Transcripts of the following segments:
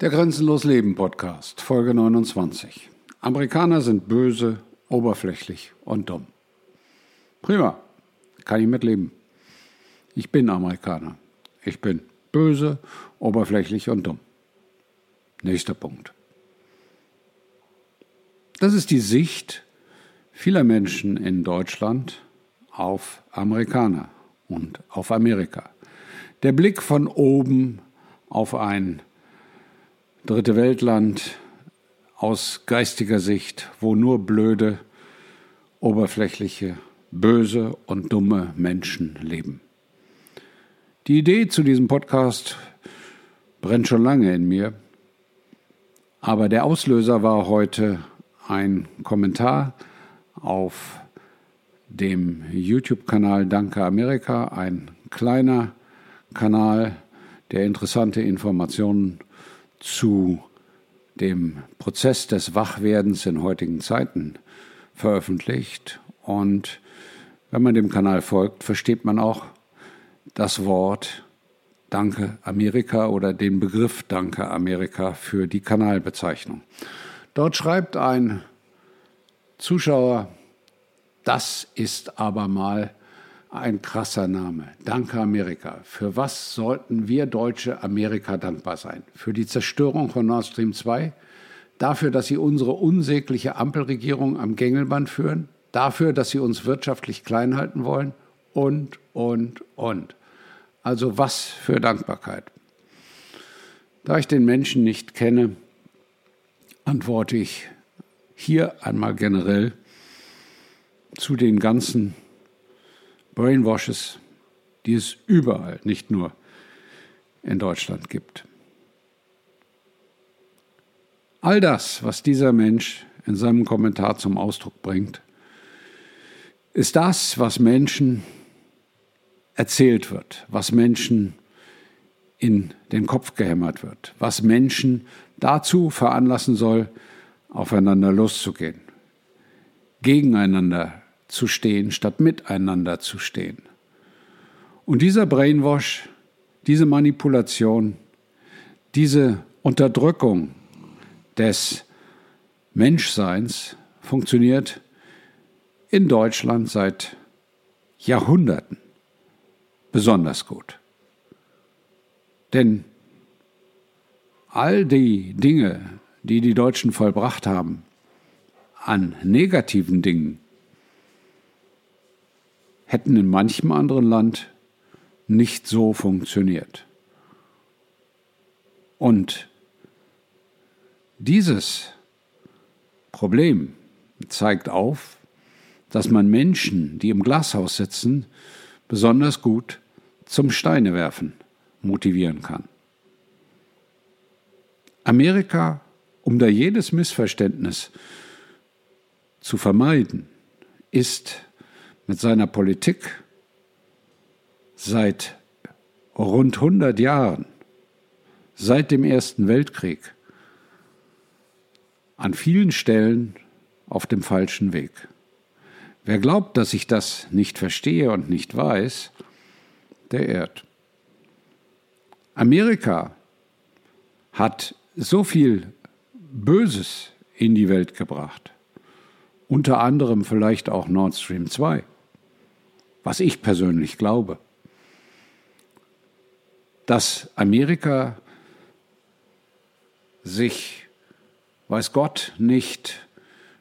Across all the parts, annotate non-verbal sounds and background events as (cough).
Der Grenzenlos Leben Podcast, Folge 29. Amerikaner sind böse, oberflächlich und dumm. Prima, kann ich mitleben. Ich bin Amerikaner. Ich bin böse, oberflächlich und dumm. Nächster Punkt. Das ist die Sicht vieler Menschen in Deutschland auf Amerikaner und auf Amerika. Der Blick von oben auf ein dritte Weltland aus geistiger Sicht, wo nur blöde, oberflächliche, böse und dumme Menschen leben. Die Idee zu diesem Podcast brennt schon lange in mir, aber der Auslöser war heute ein Kommentar auf dem YouTube-Kanal Danke Amerika, ein kleiner Kanal, der interessante Informationen zu dem Prozess des Wachwerdens in heutigen Zeiten veröffentlicht. Und wenn man dem Kanal folgt, versteht man auch das Wort Danke Amerika oder den Begriff Danke Amerika für die Kanalbezeichnung. Dort schreibt ein Zuschauer, das ist aber mal ein krasser Name. Danke Amerika. Für was sollten wir Deutsche Amerika dankbar sein? Für die Zerstörung von Nord Stream 2? Dafür, dass sie unsere unsägliche Ampelregierung am Gängelband führen? Dafür, dass sie uns wirtschaftlich klein halten wollen? Und, und, und. Also was für Dankbarkeit. Da ich den Menschen nicht kenne, antworte ich hier einmal generell zu den ganzen Brainwashes, die es überall, nicht nur in Deutschland gibt. All das, was dieser Mensch in seinem Kommentar zum Ausdruck bringt, ist das, was Menschen erzählt wird, was Menschen in den Kopf gehämmert wird, was Menschen dazu veranlassen soll, aufeinander loszugehen, gegeneinander zu stehen, statt miteinander zu stehen. Und dieser Brainwash, diese Manipulation, diese Unterdrückung des Menschseins funktioniert in Deutschland seit Jahrhunderten besonders gut. Denn all die Dinge, die die Deutschen vollbracht haben, an negativen Dingen, hätten in manchem anderen Land nicht so funktioniert. Und dieses Problem zeigt auf, dass man Menschen, die im Glashaus sitzen, besonders gut zum Steinewerfen motivieren kann. Amerika, um da jedes Missverständnis zu vermeiden, ist mit seiner Politik seit rund 100 Jahren, seit dem Ersten Weltkrieg, an vielen Stellen auf dem falschen Weg. Wer glaubt, dass ich das nicht verstehe und nicht weiß, der irrt. Amerika hat so viel Böses in die Welt gebracht, unter anderem vielleicht auch Nord Stream 2 was ich persönlich glaube, dass Amerika sich, weiß Gott, nicht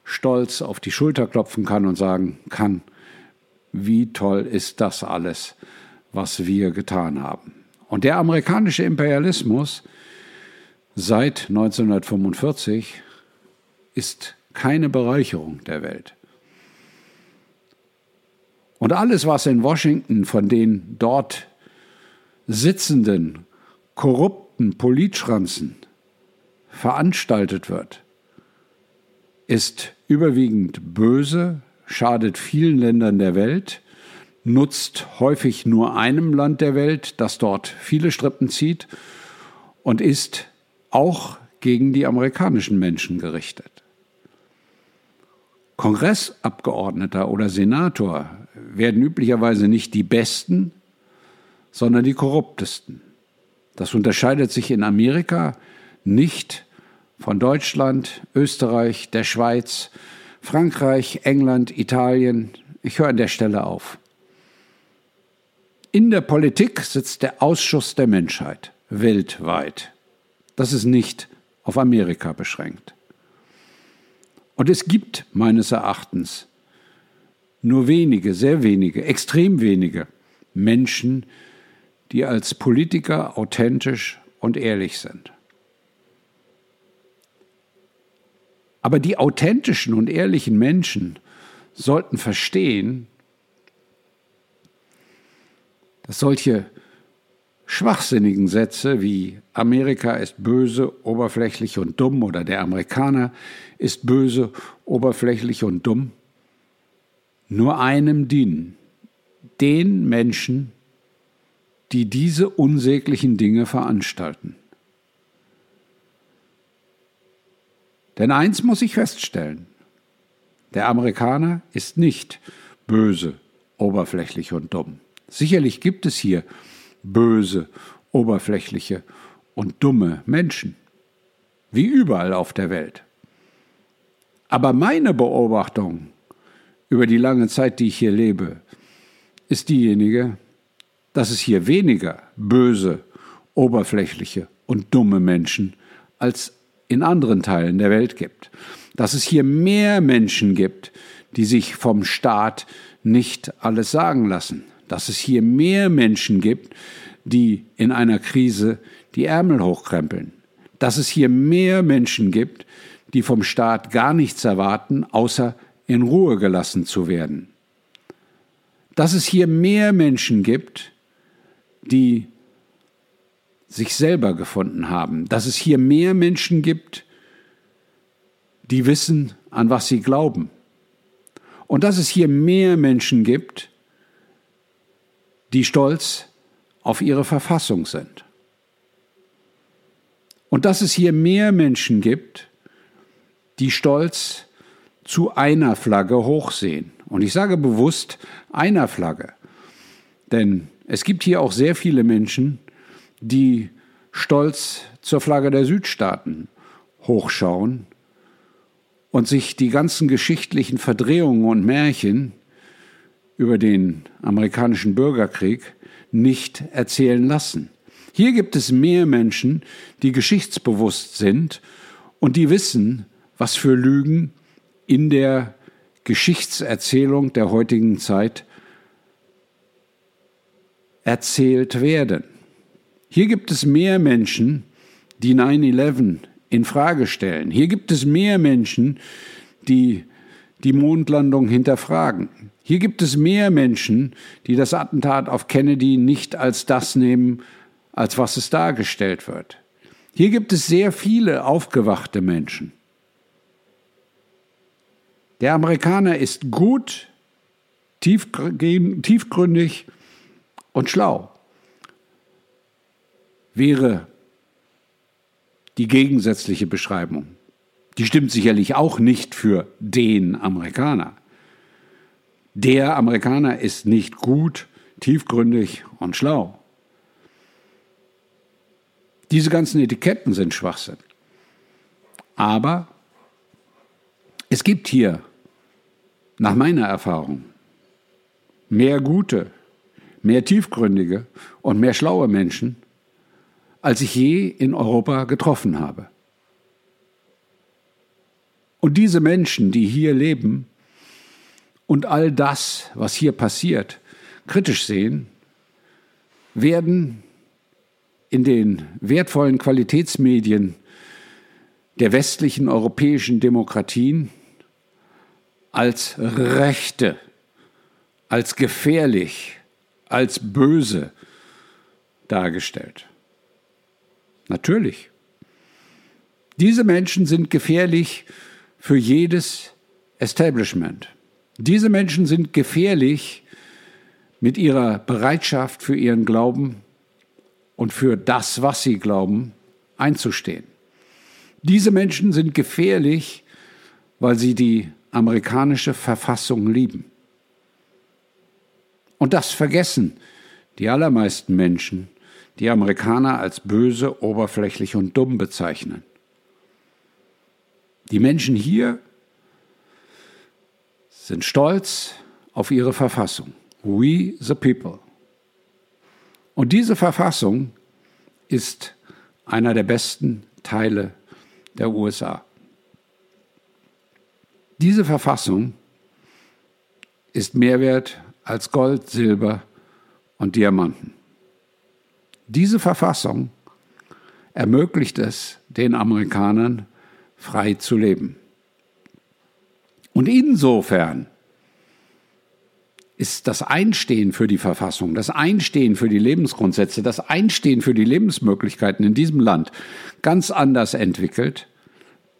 stolz auf die Schulter klopfen kann und sagen kann, wie toll ist das alles, was wir getan haben. Und der amerikanische Imperialismus seit 1945 ist keine Bereicherung der Welt. Und alles, was in Washington von den dort sitzenden, korrupten Politschranzen veranstaltet wird, ist überwiegend böse, schadet vielen Ländern der Welt, nutzt häufig nur einem Land der Welt, das dort viele Strippen zieht und ist auch gegen die amerikanischen Menschen gerichtet. Kongressabgeordneter oder Senator werden üblicherweise nicht die Besten, sondern die korruptesten. Das unterscheidet sich in Amerika nicht von Deutschland, Österreich, der Schweiz, Frankreich, England, Italien. Ich höre an der Stelle auf. In der Politik sitzt der Ausschuss der Menschheit weltweit. Das ist nicht auf Amerika beschränkt. Und es gibt meines Erachtens nur wenige, sehr wenige, extrem wenige Menschen, die als Politiker authentisch und ehrlich sind. Aber die authentischen und ehrlichen Menschen sollten verstehen, dass solche schwachsinnigen Sätze wie Amerika ist böse, oberflächlich und dumm oder der Amerikaner ist böse, oberflächlich und dumm nur einem dienen, den Menschen, die diese unsäglichen Dinge veranstalten. Denn eins muss ich feststellen, der Amerikaner ist nicht böse, oberflächlich und dumm. Sicherlich gibt es hier böse, oberflächliche und dumme Menschen, wie überall auf der Welt. Aber meine Beobachtung über die lange Zeit, die ich hier lebe, ist diejenige, dass es hier weniger böse, oberflächliche und dumme Menschen als in anderen Teilen der Welt gibt. Dass es hier mehr Menschen gibt, die sich vom Staat nicht alles sagen lassen. Dass es hier mehr Menschen gibt, die in einer Krise die Ärmel hochkrempeln. Dass es hier mehr Menschen gibt, die vom Staat gar nichts erwarten, außer in Ruhe gelassen zu werden. Dass es hier mehr Menschen gibt, die sich selber gefunden haben, dass es hier mehr Menschen gibt, die wissen, an was sie glauben. Und dass es hier mehr Menschen gibt, die stolz auf ihre Verfassung sind. Und dass es hier mehr Menschen gibt, die stolz zu einer Flagge hochsehen. Und ich sage bewusst einer Flagge, denn es gibt hier auch sehr viele Menschen, die stolz zur Flagge der Südstaaten hochschauen und sich die ganzen geschichtlichen Verdrehungen und Märchen über den amerikanischen Bürgerkrieg nicht erzählen lassen. Hier gibt es mehr Menschen, die geschichtsbewusst sind und die wissen, was für Lügen in der Geschichtserzählung der heutigen Zeit erzählt werden. Hier gibt es mehr Menschen, die 9-11 in Frage stellen. Hier gibt es mehr Menschen, die die Mondlandung hinterfragen. Hier gibt es mehr Menschen, die das Attentat auf Kennedy nicht als das nehmen, als was es dargestellt wird. Hier gibt es sehr viele aufgewachte Menschen. Der Amerikaner ist gut, tiefgründig und schlau. Wäre die gegensätzliche Beschreibung. Die stimmt sicherlich auch nicht für den Amerikaner. Der Amerikaner ist nicht gut, tiefgründig und schlau. Diese ganzen Etiketten sind Schwachsinn. Aber es gibt hier, nach meiner Erfahrung, mehr gute, mehr tiefgründige und mehr schlaue Menschen, als ich je in Europa getroffen habe. Und diese Menschen, die hier leben und all das, was hier passiert, kritisch sehen, werden in den wertvollen Qualitätsmedien der westlichen europäischen Demokratien als rechte, als gefährlich, als böse dargestellt. Natürlich. Diese Menschen sind gefährlich für jedes Establishment. Diese Menschen sind gefährlich mit ihrer Bereitschaft für ihren Glauben und für das, was sie glauben, einzustehen. Diese Menschen sind gefährlich, weil sie die amerikanische Verfassung lieben. Und das vergessen die allermeisten Menschen, die Amerikaner als böse, oberflächlich und dumm bezeichnen. Die Menschen hier sind stolz auf ihre Verfassung. We the people. Und diese Verfassung ist einer der besten Teile der USA. Diese Verfassung ist mehr wert als Gold, Silber und Diamanten. Diese Verfassung ermöglicht es den Amerikanern, frei zu leben. Und insofern ist das Einstehen für die Verfassung, das Einstehen für die Lebensgrundsätze, das Einstehen für die Lebensmöglichkeiten in diesem Land ganz anders entwickelt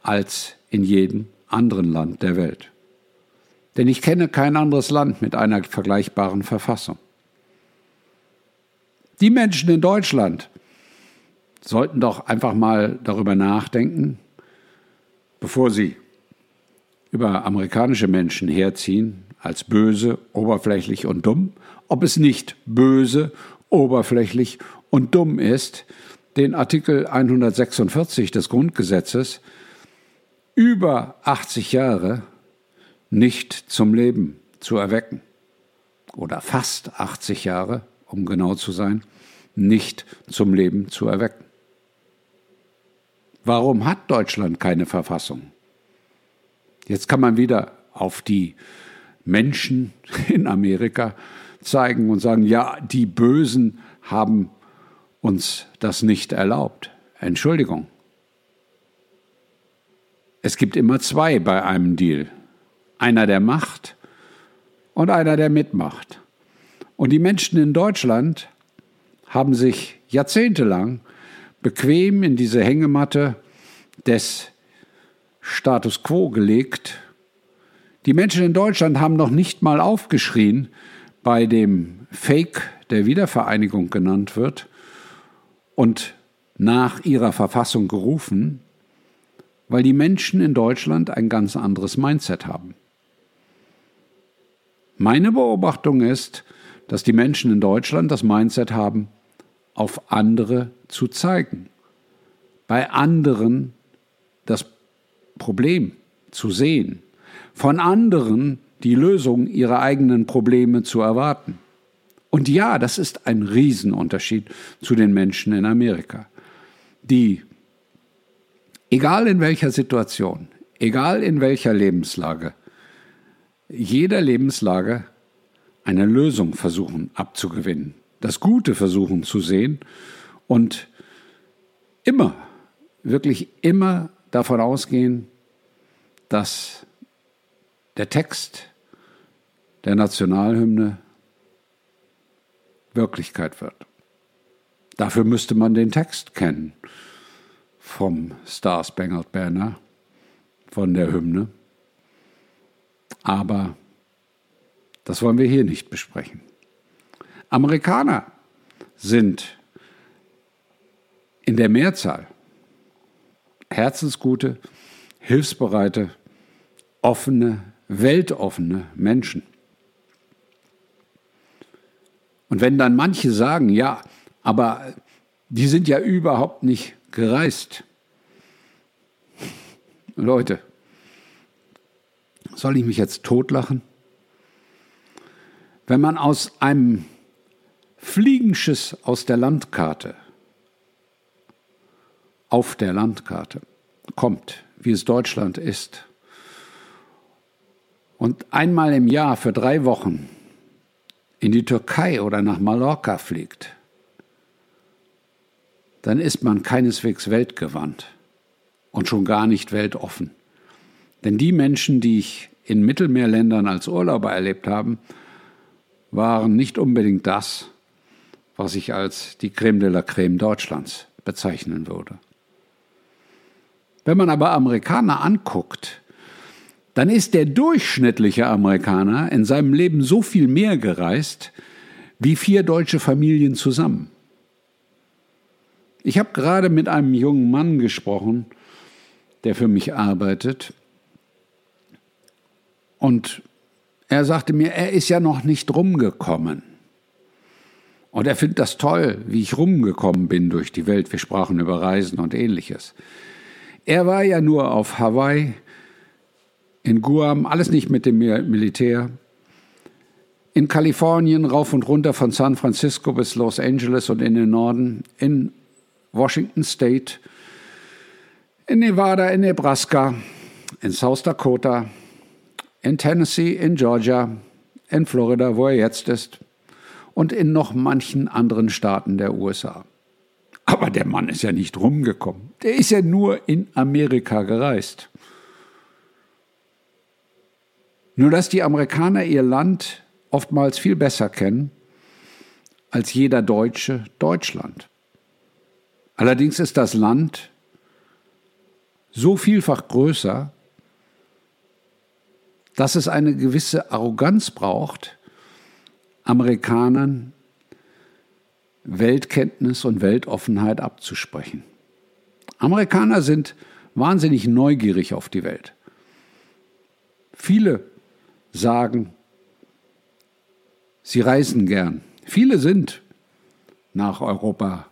als in jedem anderen Land der Welt. Denn ich kenne kein anderes Land mit einer vergleichbaren Verfassung. Die Menschen in Deutschland sollten doch einfach mal darüber nachdenken, bevor sie über amerikanische Menschen herziehen als böse, oberflächlich und dumm, ob es nicht böse, oberflächlich und dumm ist, den Artikel 146 des Grundgesetzes über 80 Jahre nicht zum Leben zu erwecken. Oder fast 80 Jahre, um genau zu sein, nicht zum Leben zu erwecken. Warum hat Deutschland keine Verfassung? Jetzt kann man wieder auf die Menschen (laughs) in Amerika zeigen und sagen, ja, die Bösen haben uns das nicht erlaubt. Entschuldigung. Es gibt immer zwei bei einem Deal. Einer, der macht und einer, der mitmacht. Und die Menschen in Deutschland haben sich jahrzehntelang bequem in diese Hängematte des Status quo gelegt. Die Menschen in Deutschland haben noch nicht mal aufgeschrien bei dem Fake, der Wiedervereinigung genannt wird, und nach ihrer Verfassung gerufen, weil die Menschen in Deutschland ein ganz anderes Mindset haben. Meine Beobachtung ist, dass die Menschen in Deutschland das Mindset haben, auf andere zu zeigen, bei anderen das Problem zu sehen, von anderen die Lösung ihrer eigenen Probleme zu erwarten. Und ja, das ist ein Riesenunterschied zu den Menschen in Amerika, die, egal in welcher Situation, egal in welcher Lebenslage, jeder Lebenslage eine Lösung versuchen abzugewinnen das Gute versuchen zu sehen und immer, wirklich immer davon ausgehen, dass der Text der Nationalhymne Wirklichkeit wird. Dafür müsste man den Text kennen vom Star Spangled Banner, von der Hymne. Aber das wollen wir hier nicht besprechen. Amerikaner sind in der Mehrzahl herzensgute, hilfsbereite, offene, weltoffene Menschen. Und wenn dann manche sagen, ja, aber die sind ja überhaupt nicht gereist. Leute, soll ich mich jetzt totlachen? Wenn man aus einem Fliegenschiss aus der Landkarte auf der Landkarte kommt, wie es Deutschland ist, und einmal im Jahr für drei Wochen in die Türkei oder nach Mallorca fliegt, dann ist man keineswegs weltgewandt und schon gar nicht weltoffen. Denn die Menschen, die ich in Mittelmeerländern als Urlauber erlebt habe, waren nicht unbedingt das, was ich als die Creme de la Creme Deutschlands bezeichnen würde. Wenn man aber Amerikaner anguckt, dann ist der durchschnittliche Amerikaner in seinem Leben so viel mehr gereist wie vier deutsche Familien zusammen. Ich habe gerade mit einem jungen Mann gesprochen, der für mich arbeitet. Und er sagte mir, er ist ja noch nicht rumgekommen. Und er findet das toll, wie ich rumgekommen bin durch die Welt. Wir sprachen über Reisen und ähnliches. Er war ja nur auf Hawaii, in Guam, alles nicht mit dem Militär. In Kalifornien rauf und runter von San Francisco bis Los Angeles und in den Norden. In Washington State, in Nevada, in Nebraska, in South Dakota, in Tennessee, in Georgia, in Florida, wo er jetzt ist und in noch manchen anderen Staaten der USA. Aber der Mann ist ja nicht rumgekommen. Der ist ja nur in Amerika gereist. Nur dass die Amerikaner ihr Land oftmals viel besser kennen als jeder Deutsche Deutschland. Allerdings ist das Land so vielfach größer, dass es eine gewisse Arroganz braucht, Amerikanern Weltkenntnis und Weltoffenheit abzusprechen. Amerikaner sind wahnsinnig neugierig auf die Welt. Viele sagen, sie reisen gern. Viele sind nach Europa,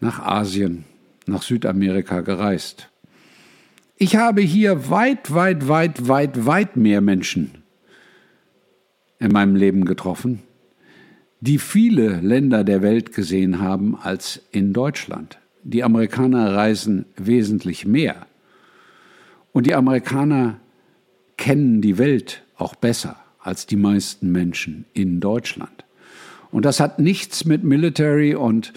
nach Asien, nach Südamerika gereist. Ich habe hier weit, weit, weit, weit, weit mehr Menschen in meinem Leben getroffen, die viele Länder der Welt gesehen haben als in Deutschland. Die Amerikaner reisen wesentlich mehr. Und die Amerikaner kennen die Welt auch besser als die meisten Menschen in Deutschland. Und das hat nichts mit Military und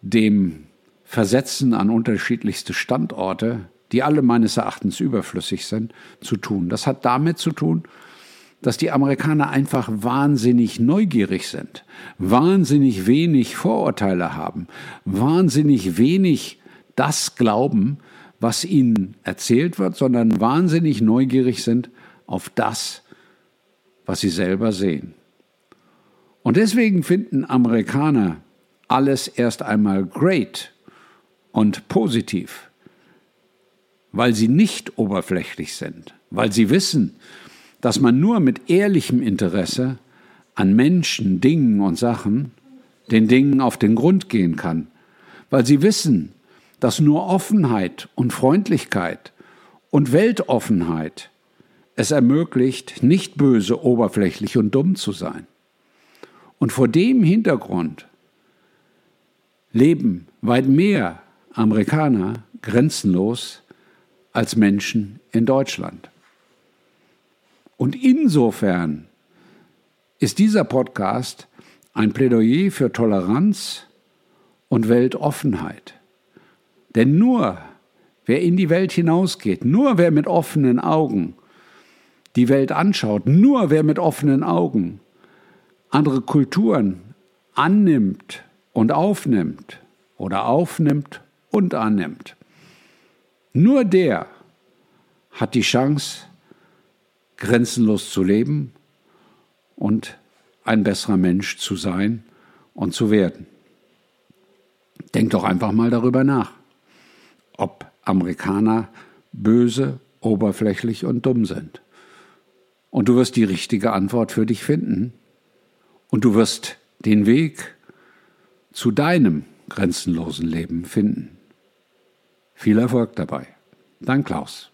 dem Versetzen an unterschiedlichste Standorte, die alle meines Erachtens überflüssig sind, zu tun. Das hat damit zu tun, dass die Amerikaner einfach wahnsinnig neugierig sind, wahnsinnig wenig Vorurteile haben, wahnsinnig wenig das glauben, was ihnen erzählt wird, sondern wahnsinnig neugierig sind auf das, was sie selber sehen. Und deswegen finden Amerikaner alles erst einmal great und positiv, weil sie nicht oberflächlich sind, weil sie wissen, dass man nur mit ehrlichem Interesse an Menschen, Dingen und Sachen den Dingen auf den Grund gehen kann, weil sie wissen, dass nur Offenheit und Freundlichkeit und Weltoffenheit es ermöglicht, nicht böse, oberflächlich und dumm zu sein. Und vor dem Hintergrund leben weit mehr Amerikaner grenzenlos als Menschen in Deutschland. Und insofern ist dieser Podcast ein Plädoyer für Toleranz und Weltoffenheit. Denn nur wer in die Welt hinausgeht, nur wer mit offenen Augen die Welt anschaut, nur wer mit offenen Augen andere Kulturen annimmt und aufnimmt oder aufnimmt und annimmt, nur der hat die Chance, grenzenlos zu leben und ein besserer Mensch zu sein und zu werden. Denk doch einfach mal darüber nach, ob Amerikaner böse, oberflächlich und dumm sind. Und du wirst die richtige Antwort für dich finden. Und du wirst den Weg zu deinem grenzenlosen Leben finden. Viel Erfolg dabei. Dein Klaus.